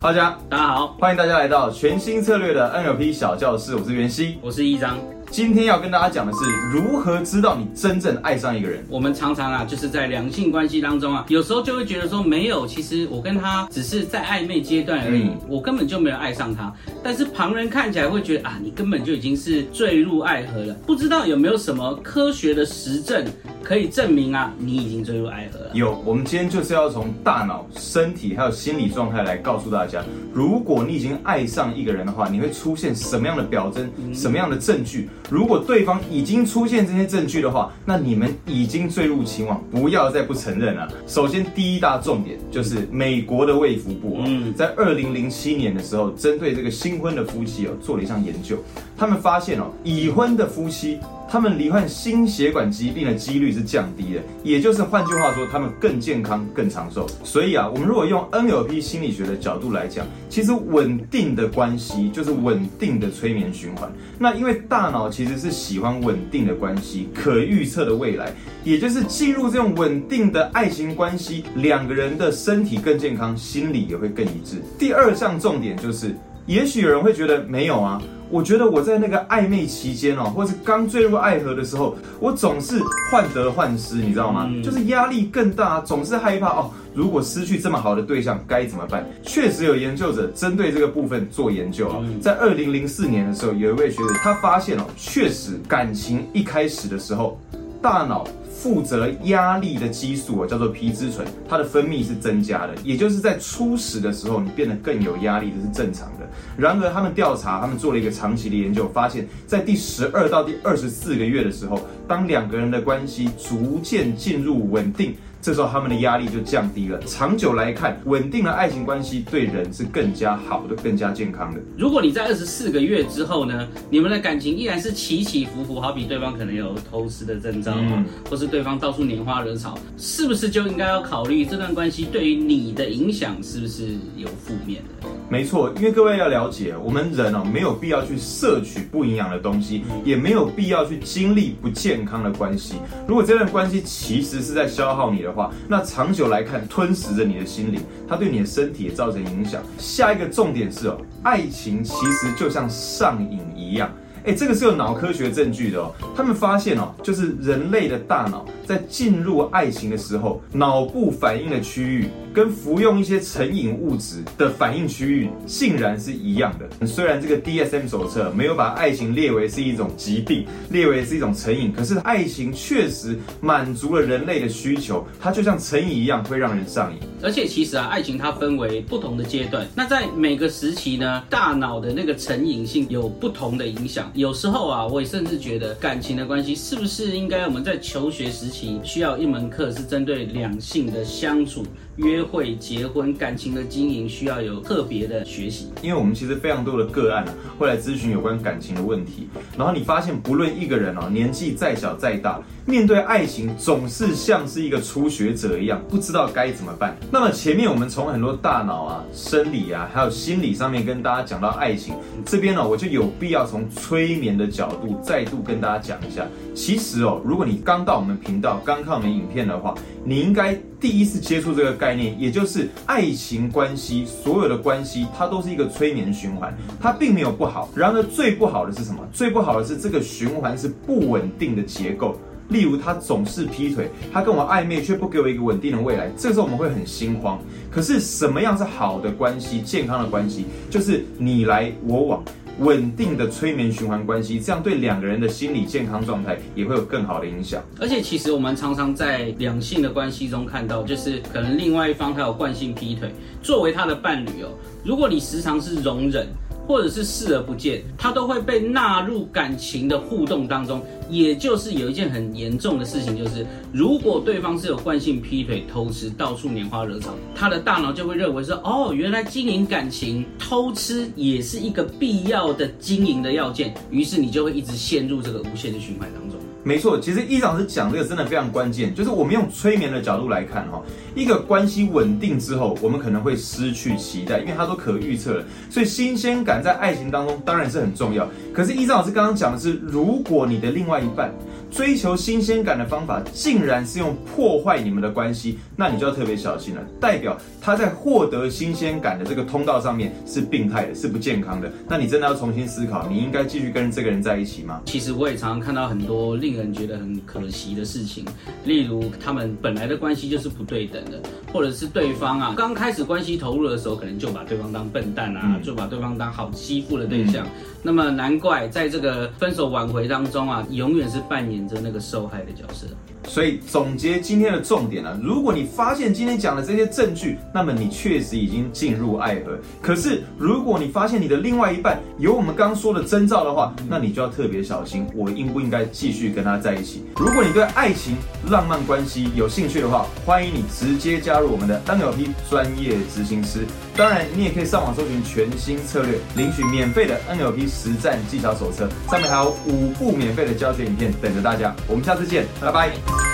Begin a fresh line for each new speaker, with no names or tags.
大家
大家好，
欢迎大家来到全新策略的 NLP 小教室，我是袁熙。
我是一章。
今天要跟大家讲的是如何知道你真正爱上一个人。
我们常常啊，就是在两性关系当中啊，有时候就会觉得说，没有，其实我跟他只是在暧昧阶段而已，
嗯
我根本就没有爱上他。但是旁人看起来会觉得啊，你根本就已经是坠入爱河了。不知道有没有什么科学的实证可以证明啊，你已经坠入爱河了？
有，我们今天就是要从大脑、身体还有心理状态来告诉大家，如果你已经爱上一个人的话，你会出现什么样的表征、什么样的证据？如果对方已经出现这些证据的话，那你们已经坠入情网，不要再不承认了。首先，第一大重点就是美国的卫福部、哦，
嗯
在二零零七年的时候，针对这个新婚的夫妻哦做了一项研究，他们发现哦，已婚的夫妻。他们罹患心血管疾病的几率是降低的，也就是换句话说，他们更健康、更长寿。所以啊，我们如果用 NLP 心理学的角度来讲，其实稳定的关系就是稳定的催眠循环。那因为大脑其实是喜欢稳定的关系、可预测的未来，也就是进入这种稳定的爱情关系，两个人的身体更健康，心理也会更一致。第二项重点就是。也许有人会觉得没有啊，我觉得我在那个暧昧期间哦，或是刚坠入爱河的时候，我总是患得患失，你知道吗？
嗯
就是压力更大，总是害怕哦，如果失去这么好的对象该怎么办？确实有研究者针对这个部分做研究啊，在二零零四年的时候，有一位学者他发现哦，确实感情一开始的时候，大脑负责压力的激素哦，叫做皮质醇，它的分泌是增加的，也就是在初始的时候，你变得更有压力，这是正常的。然而，他们调查，他们做了一个长期的研究，发现，在第十二到第二十四个月的时候，当两个人的关系逐渐进入稳定。这时候他们的压力就降低了。长久来看，稳定的爱情关系对人是更加好的、更加健康的。
如果你在二十四个月之后呢，你们的感情依然是起起伏伏，好比对方可能有偷吃的征兆啊，
嗯
或是对方到处拈花惹草，是不是就应该要考虑这段关系对于你的影响是不是有负面的？
没错，因为各位要了解，我们人哦没有必要去摄取不营养的东西，也没有必要去经历不健康的关系。如果这段关系其实是在消耗你的的话，那长久来看吞噬着你的心灵，它对你的身体也造成影响。下一个重点是哦，爱情其实就像上瘾一样。哎，这个是有脑科学证据的哦。他们发现哦，就是人类的大脑在进入爱情的时候，脑部反应的区域跟服用一些成瘾物质的反应区域竟然是一样的。虽然这个 DSM 手册没有把爱情列为是一种疾病，列为是一种成瘾，可是爱情确实满足了人类的需求，它就像成瘾一样会让人上瘾。
而且其实啊，爱情它分为不同的阶段，那在每个时期呢，大脑的那个成瘾性有不同的影响。有时候啊，我也甚至觉得感情的关系是不是应该我们在求学时期需要一门课是针对两性的相处、约会、结婚、感情的经营需要有特别的学习。
因为我们其实非常多的个案啊，会来咨询有关感情的问题，然后你发现不论一个人哦，年纪再小再大，面对爱情总是像是一个初学者一样，不知道该怎么办。那么前面我们从很多大脑啊、生理啊，还有心理上面跟大家讲到爱情，这边呢、我就有必要从催眠的角度再度跟大家讲一下。其实哦，如果你刚到我们频道、刚看我们影片的话，你应该第一次接触这个概念，也就是爱情关系，所有的关系它都是一个催眠循环，它并没有不好。然而最不好的是什么？最不好的是这个循环是不稳定的结构。例如他总是劈腿，他跟我暧昧却不给我一个稳定的未来，这时候我们会很心慌。可是什么样是好的关系、健康的关系？就是你来我往。稳定的催眠循环关系，这样对两个人的心理健康状态也会有更好的影响。
而且其实我们常常在两性的关系中看到，就是可能另外一方他有惯性劈腿，作为他的伴侣哦，如果你时常是容忍。或者是视而不见，他都会被纳入感情的互动当中。也就是有一件很严重的事情，就是如果对方是有惯性劈腿、偷吃、到处拈花惹草，他的大脑就会认为说，哦，原来经营感情、偷吃也是一个必要的经营的要件，于是你就会一直陷入这个无限的循环当中。
没错，其实一老师讲这个真的非常关键，就是我们用催眠的角度来看哈，一个关系稳定之后，我们可能会失去期待，因为它都可预测了，所以新鲜感在爱情当中当然是很重要。可是依照老师刚刚讲的是，如果你的另外一半追求新鲜感的方法竟然是用破坏你们的关系，那你就要特别小心了，代表他在获得新鲜感的这个通道上面是病态的，是不健康的。那你真的要重新思考，你应该继续跟这个人在一起吗？
其实我也常常看到很多令人觉得很可惜的事情，例如他们本来的关系就是不对等的，或者是对方啊刚开始关系投入的时候，可能就把对方当笨蛋啊，
嗯
就把对方当好欺负的对象。那么难怪在这个分手挽回当中啊，永远是扮演着那个受害的角色。
所以总结今天的重点呢、如果你发现今天讲的这些证据，那么你确实已经进入爱河。可是如果你发现你的另外一半有我们刚刚说的征兆的话，那你就要特别小心，我应不应该继续跟他在一起？如果你对爱情、浪漫关系有兴趣的话，欢迎你直接加入我们的 NLP 专业执行师。当然，你也可以上网搜寻全新策略，领取免费的 NLP 实战技巧手册，上面还有五部免费的教学影片等着大家。我们下次见，拜拜。